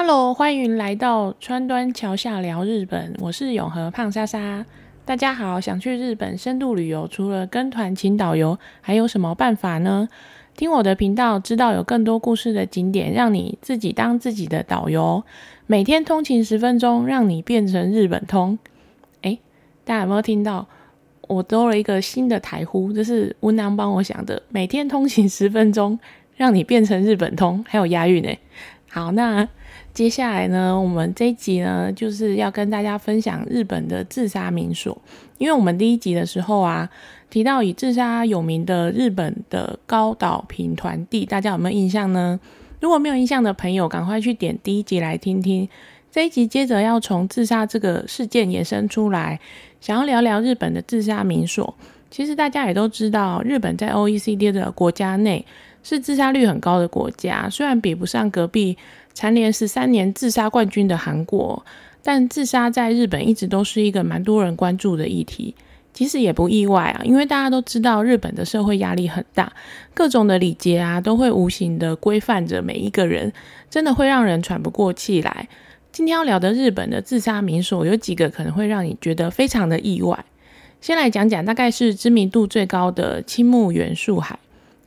Hello，欢迎来到川端桥下聊日本，我是永和胖莎莎。大家好，想去日本深度旅游，除了跟团请导游，还有什么办法呢？听我的频道，知道有更多故事的景点，让你自己当自己的导游。每天通勤十分钟，让你变成日本通。诶，大家有没有听到？我多了一个新的台呼，这是温囊帮我想的。每天通勤十分钟，让你变成日本通，还有押韵呢。好，那接下来呢，我们这一集呢，就是要跟大家分享日本的自杀民所。因为我们第一集的时候啊，提到以自杀有名的日本的高岛平团地，大家有没有印象呢？如果没有印象的朋友，赶快去点第一集来听听。这一集接着要从自杀这个事件延伸出来，想要聊聊日本的自杀民所。其实大家也都知道，日本在 OECD 的国家内是自杀率很高的国家。虽然比不上隔壁蝉联十三年自杀冠军的韩国，但自杀在日本一直都是一个蛮多人关注的议题。其实也不意外啊，因为大家都知道日本的社会压力很大，各种的礼节啊都会无形的规范着每一个人，真的会让人喘不过气来。今天要聊的日本的自杀民所有几个可能会让你觉得非常的意外。先来讲讲，大概是知名度最高的青木原树海。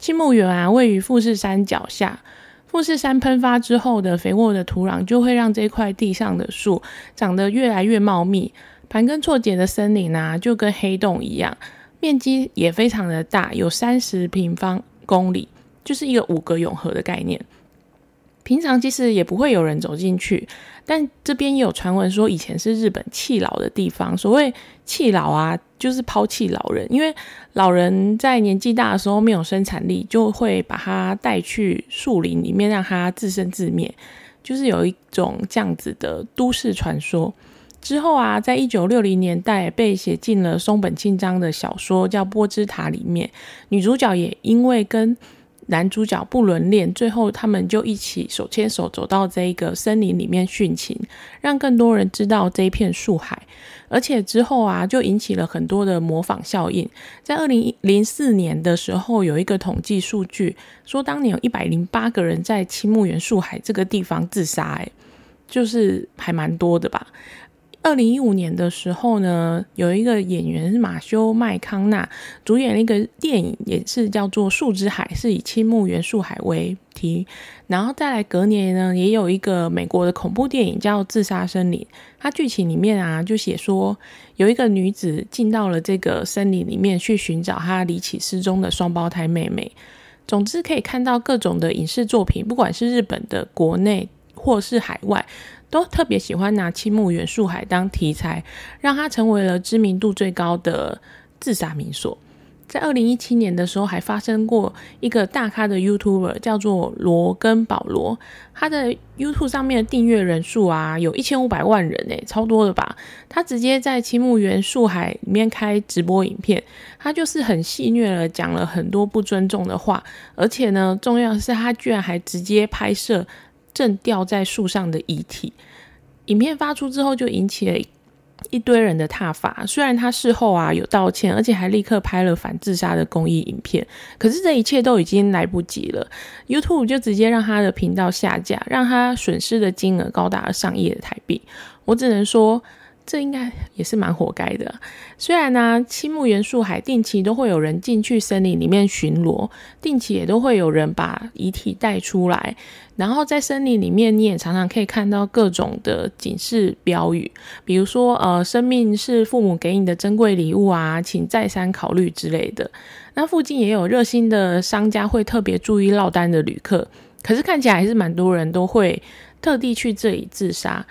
青木原啊，位于富士山脚下。富士山喷发之后的肥沃的土壤，就会让这块地上的树长得越来越茂密。盘根错节的森林啊，就跟黑洞一样，面积也非常的大，有三十平方公里，就是一个五个永和的概念。平常其实也不会有人走进去，但这边也有传闻说以前是日本弃老的地方。所谓弃老啊，就是抛弃老人，因为老人在年纪大的时候没有生产力，就会把他带去树林里面让他自生自灭，就是有一种这样子的都市传说。之后啊，在一九六零年代被写进了松本清张的小说叫《波之塔》里面，女主角也因为跟男主角不伦恋，最后他们就一起手牵手走到这一个森林里面殉情，让更多人知道这一片树海。而且之后啊，就引起了很多的模仿效应。在二零零四年的时候，有一个统计数据说，当年有一百零八个人在青木原树海这个地方自杀，哎，就是还蛮多的吧。二零一五年的时候呢，有一个演员是马修麦康纳主演了一个电影，也是叫做《树之海》，是以青木原树海为题。然后再来隔年呢，也有一个美国的恐怖电影叫《自杀森林》，它剧情里面啊就写说，有一个女子进到了这个森林里面去寻找她离奇失踪的双胞胎妹妹。总之可以看到各种的影视作品，不管是日本的、国内或是海外。都特别喜欢拿青木原树海当题材，让它成为了知名度最高的自杀民所。在二零一七年的时候，还发生过一个大咖的 YouTuber 叫做罗根保罗，他的 YouTube 上面的订阅人数啊，有一千五百万人诶，超多的吧？他直接在青木原树海里面开直播影片，他就是很戏谑了讲了很多不尊重的话，而且呢，重要的是他居然还直接拍摄。正吊在树上的遗体，影片发出之后就引起了一堆人的踏伐。虽然他事后啊有道歉，而且还立刻拍了反自杀的公益影片，可是这一切都已经来不及了。YouTube 就直接让他的频道下架，让他损失的金额高达上亿的台币。我只能说。这应该也是蛮活该的。虽然呢，青木原树海定期都会有人进去森林里面巡逻，定期也都会有人把遗体带出来。然后在森林里面，你也常常可以看到各种的警示标语，比如说呃，生命是父母给你的珍贵礼物啊，请再三考虑之类的。那附近也有热心的商家会特别注意落单的旅客，可是看起来还是蛮多人都会特地去这里自杀。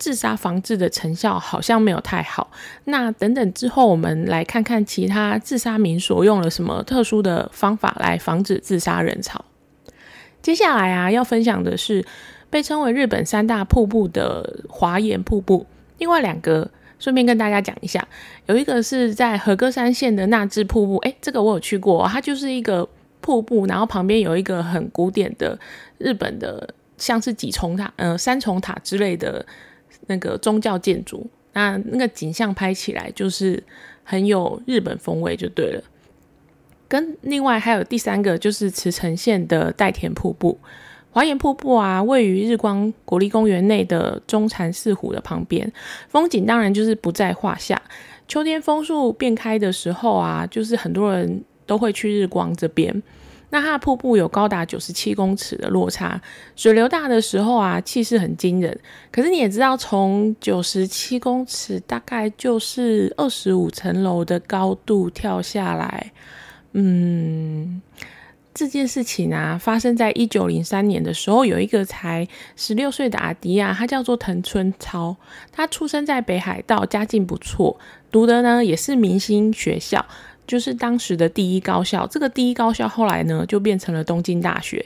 自杀防治的成效好像没有太好。那等等之后，我们来看看其他自杀民所用了什么特殊的方法来防止自杀人潮。接下来啊，要分享的是被称为日本三大瀑布的华岩瀑布。另外两个，顺便跟大家讲一下，有一个是在和歌山县的纳智瀑布。诶，这个我有去过，它就是一个瀑布，然后旁边有一个很古典的日本的，像是几重塔、呃三重塔之类的。那个宗教建筑，那那个景象拍起来就是很有日本风味，就对了。跟另外还有第三个就是茨城县的代田瀑布，华岩瀑布啊，位于日光国立公园内的中禅寺湖的旁边，风景当然就是不在话下。秋天枫树变开的时候啊，就是很多人都会去日光这边。那它的瀑布有高达九十七公尺的落差，水流大的时候啊，气势很惊人。可是你也知道，从九十七公尺大概就是二十五层楼的高度跳下来，嗯。这件事情啊，发生在一九零三年的时候，有一个才十六岁的阿迪亚，他叫做藤村超，他出生在北海道，家境不错，读的呢也是明星学校，就是当时的第一高校。这个第一高校后来呢就变成了东京大学，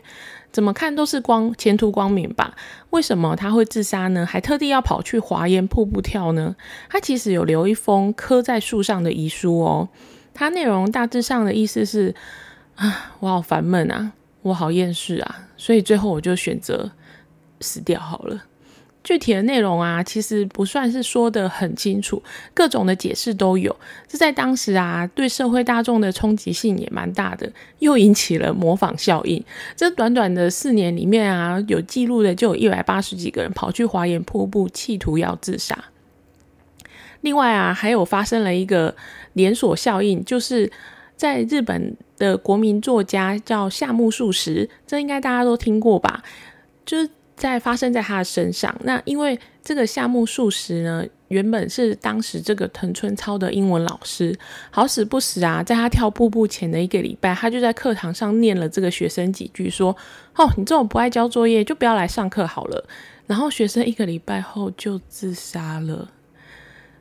怎么看都是光前途光明吧？为什么他会自杀呢？还特地要跑去华岩瀑布跳呢？他其实有留一封刻在树上的遗书哦，他内容大致上的意思是。啊，我好烦闷啊，我好厌世啊，所以最后我就选择死掉好了。具体的内容啊，其实不算是说的很清楚，各种的解释都有。这在当时啊，对社会大众的冲击性也蛮大的，又引起了模仿效应。这短短的四年里面啊，有记录的就有一百八十几个人跑去华岩瀑布，企图要自杀。另外啊，还有发生了一个连锁效应，就是在日本。的国民作家叫夏目漱石，这应该大家都听过吧？就是在发生在他的身上。那因为这个夏目漱石呢，原本是当时这个藤村操的英文老师，好死不死啊，在他跳瀑布前的一个礼拜，他就在课堂上念了这个学生几句，说：“哦，你这种不爱交作业，就不要来上课好了。”然后学生一个礼拜后就自杀了。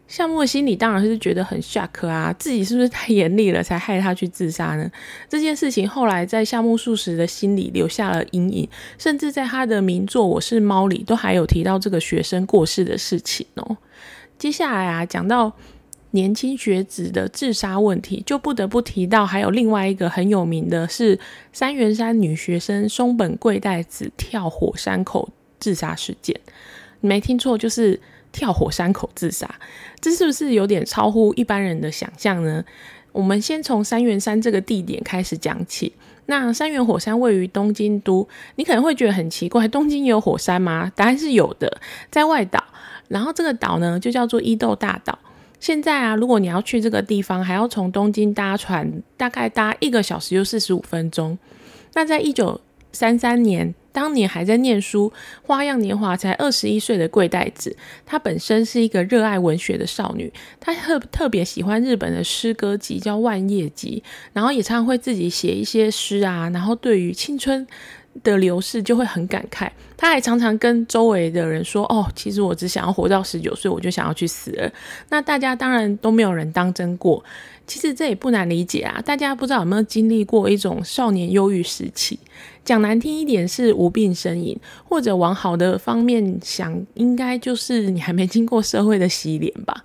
夏目心里当然是觉得很 shock 啊，自己是不是太严厉了，才害他去自杀呢？这件事情后来在夏目漱石的心里留下了阴影，甚至在他的名作《我是猫》里都还有提到这个学生过世的事情哦。接下来啊，讲到年轻学子的自杀问题，就不得不提到还有另外一个很有名的是三元山女学生松本贵代子跳火山口自杀事件。你没听错，就是。跳火山口自杀，这是不是有点超乎一般人的想象呢？我们先从三元山这个地点开始讲起。那三元火山位于东京都，你可能会觉得很奇怪，东京也有火山吗？答案是有的，在外岛。然后这个岛呢，就叫做伊豆大岛。现在啊，如果你要去这个地方，还要从东京搭船，大概搭一个小时又四十五分钟。那在一九三三年。当年还在念书，花样年华才二十一岁的贵代子，她本身是一个热爱文学的少女，她特特别喜欢日本的诗歌集，叫《万叶集》，然后也常常会自己写一些诗啊，然后对于青春的流逝就会很感慨。她还常常跟周围的人说：“哦，其实我只想要活到十九岁，我就想要去死了。”那大家当然都没有人当真过。其实这也不难理解啊，大家不知道有没有经历过一种少年忧郁时期？讲难听一点是无病呻吟，或者往好的方面想，应该就是你还没经过社会的洗脸吧。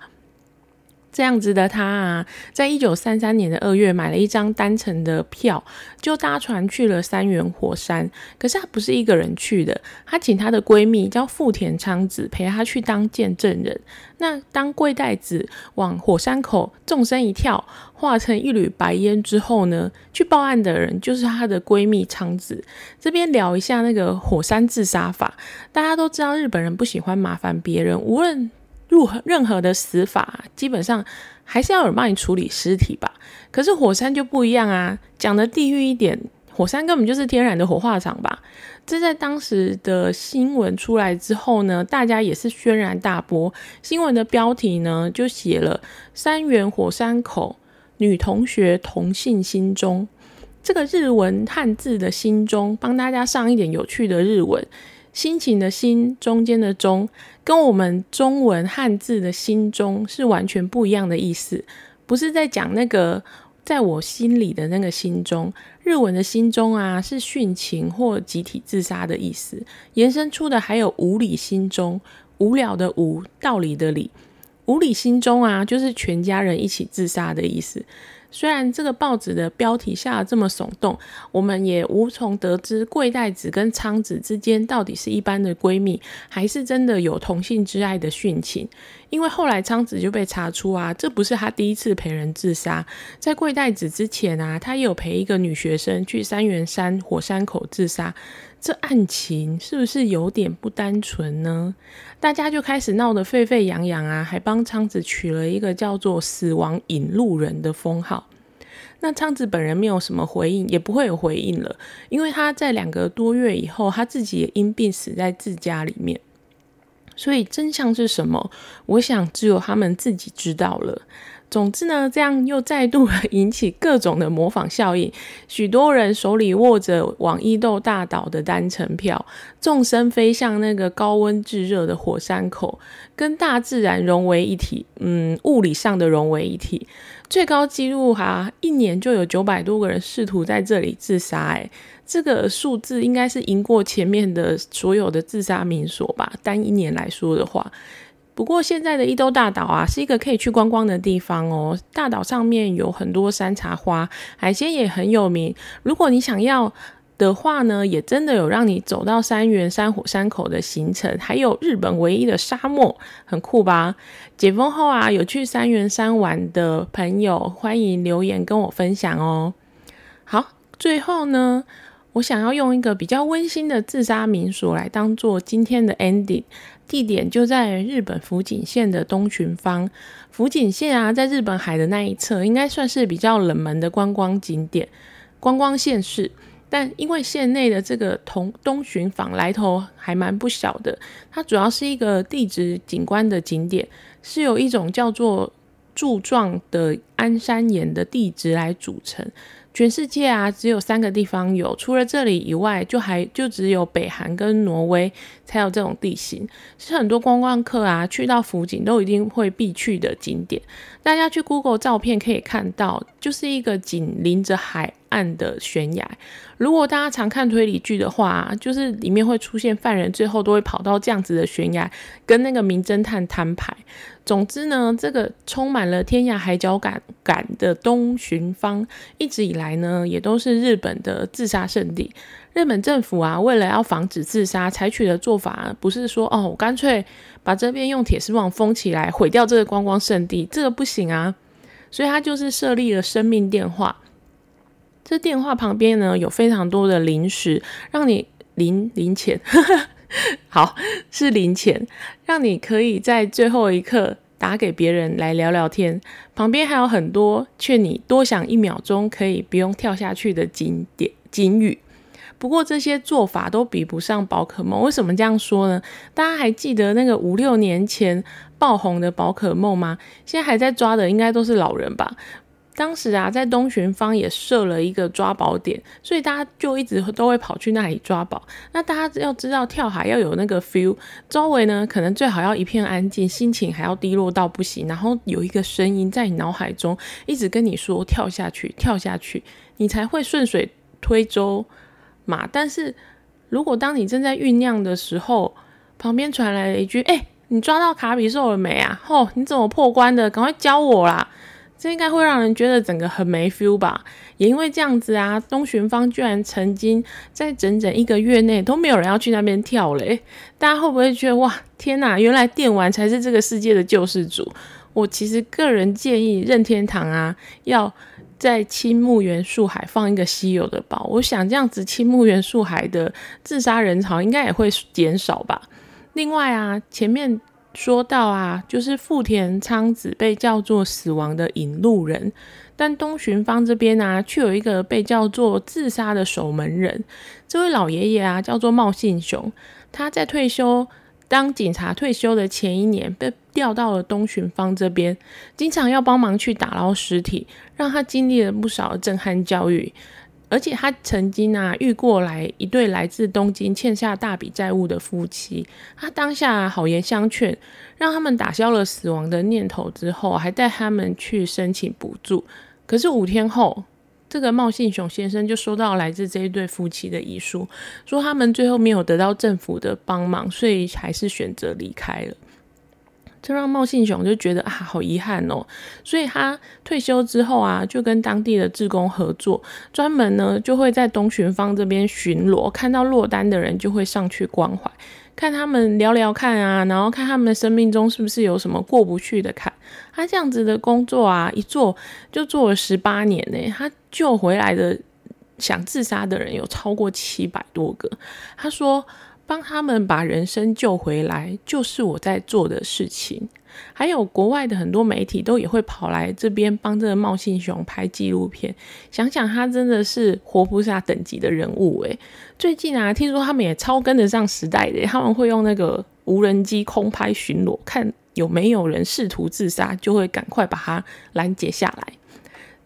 这样子的他啊，在一九三三年的二月买了一张单程的票，就搭船去了三元火山。可是他不是一个人去的，他请他的闺蜜叫富田昌子陪他去当见证人。那当贵代子往火山口纵身一跳，化成一缕白烟之后呢，去报案的人就是她的闺蜜昌子。这边聊一下那个火山自杀法，大家都知道日本人不喜欢麻烦别人，无论。入任何的死法，基本上还是要有人帮你处理尸体吧。可是火山就不一样啊，讲的地狱一点，火山根本就是天然的火化场吧。这在当时的新闻出来之后呢，大家也是轩然大波。新闻的标题呢，就写了“三元火山口女同学同性心中”。这个日文汉字的心中，帮大家上一点有趣的日文。心情的心中间的中，跟我们中文汉字的心中是完全不一样的意思，不是在讲那个在我心里的那个心中。日文的心中啊，是殉情或集体自杀的意思。延伸出的还有无理心中，无聊的无，道理的理，无理心中啊，就是全家人一起自杀的意思。虽然这个报纸的标题下这么耸动，我们也无从得知贵代子跟昌子之间到底是一般的闺蜜，还是真的有同性之爱的殉情。因为后来昌子就被查出啊，这不是他第一次陪人自杀，在贵代子之前啊，他也有陪一个女学生去三元山火山口自杀。这案情是不是有点不单纯呢？大家就开始闹得沸沸扬扬啊，还帮昌子取了一个叫做“死亡引路人”的封号。那昌子本人没有什么回应，也不会有回应了，因为他在两个多月以后，他自己也因病死在自家里面。所以真相是什么？我想只有他们自己知道了。总之呢，这样又再度引起各种的模仿效应，许多人手里握着往伊豆大岛的单程票，纵身飞向那个高温炙热的火山口，跟大自然融为一体。嗯，物理上的融为一体。最高纪录哈，一年就有九百多个人试图在这里自杀，哎，这个数字应该是赢过前面的所有的自杀民所吧？单一年来说的话。不过现在的伊豆大岛啊，是一个可以去观光的地方哦。大岛上面有很多山茶花，海鲜也很有名。如果你想要的话呢，也真的有让你走到三元山火山口的行程，还有日本唯一的沙漠，很酷吧？解封后啊，有去三元山玩的朋友，欢迎留言跟我分享哦。好，最后呢。我想要用一个比较温馨的自杀民宿来当做今天的 ending，地点就在日本福井县的东群方。福井县啊，在日本海的那一侧，应该算是比较冷门的观光景点、观光县市。但因为县内的这个同东巡坊来头还蛮不小的，它主要是一个地质景观的景点，是有一种叫做柱状的安山岩的地质来组成。全世界啊，只有三个地方有，除了这里以外，就还就只有北韩跟挪威才有这种地形，是很多观光客啊去到福井都一定会必去的景点。大家去 Google 照片可以看到，就是一个紧邻着海岸的悬崖。如果大家常看推理剧的话，就是里面会出现犯人最后都会跑到这样子的悬崖，跟那个名侦探摊牌。总之呢，这个充满了天涯海角感感的东巡方，一直以来呢，也都是日本的自杀圣地。日本政府啊，为了要防止自杀，采取的做法不是说哦，我干脆把这边用铁丝网封起来，毁掉这个观光圣地，这个不行啊。所以他就是设立了生命电话。这电话旁边呢，有非常多的零食，让你零零钱，好是零钱，让你可以在最后一刻打给别人来聊聊天。旁边还有很多劝你多想一秒钟，可以不用跳下去的经典金语。不过这些做法都比不上宝可梦。为什么这样说呢？大家还记得那个五六年前爆红的宝可梦吗？现在还在抓的应该都是老人吧。当时啊，在东巡方也设了一个抓宝点，所以大家就一直都会跑去那里抓宝。那大家要知道，跳海要有那个 feel，周围呢可能最好要一片安静，心情还要低落到不行，然后有一个声音在你脑海中一直跟你说跳下去，跳下去，你才会顺水推舟嘛。但是如果当你正在酝酿的时候，旁边传来了一句：“哎，你抓到卡比兽了没啊？哦，你怎么破关的？赶快教我啦！”这应该会让人觉得整个很没 feel 吧？也因为这样子啊，东巡方居然曾经在整整一个月内都没有人要去那边跳嘞。大家会不会觉得哇，天哪，原来电玩才是这个世界的救世主？我其实个人建议任天堂啊，要在青木原树海放一个稀有的宝。我想这样子，青木原树海的自杀人潮应该也会减少吧。另外啊，前面。说到啊，就是富田昌子被叫做死亡的引路人，但东巡方这边呢，却有一个被叫做自杀的守门人。这位老爷爷啊，叫做茂信雄，他在退休当警察退休的前一年，被调到了东巡方这边，经常要帮忙去打捞尸体，让他经历了不少震撼教育。而且他曾经啊遇过来一对来自东京欠下大笔债务的夫妻，他当下好言相劝，让他们打消了死亡的念头之后，还带他们去申请补助。可是五天后，这个茂信雄先生就收到来自这一对夫妻的遗书，说他们最后没有得到政府的帮忙，所以还是选择离开了。这让茂信雄就觉得啊，好遗憾哦，所以他退休之后啊，就跟当地的志工合作，专门呢就会在东巡方这边巡逻，看到落单的人就会上去关怀。看他们聊聊看啊，然后看他们生命中是不是有什么过不去的坎。他这样子的工作啊，一做就做了十八年呢。他救回来的想自杀的人有超过七百多个。他说。帮他们把人生救回来，就是我在做的事情。还有国外的很多媒体都也会跑来这边帮这个茂信熊拍纪录片。想想他真的是活菩萨等级的人物诶。最近啊，听说他们也超跟得上时代的，他们会用那个无人机空拍巡逻，看有没有人试图自杀，就会赶快把他拦截下来。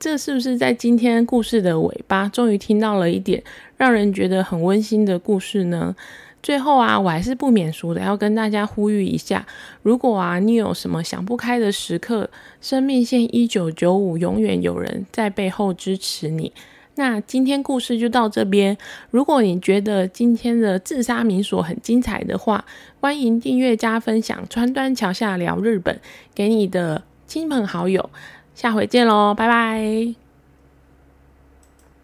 这是不是在今天故事的尾巴，终于听到了一点让人觉得很温馨的故事呢？最后啊，我还是不免俗的，要跟大家呼吁一下：如果啊，你有什么想不开的时刻，生命线一九九五永远有人在背后支持你。那今天故事就到这边。如果你觉得今天的自杀民所很精彩的话，欢迎订阅加分享。川端桥下聊日本，给你的亲朋好友。下回见喽，拜拜。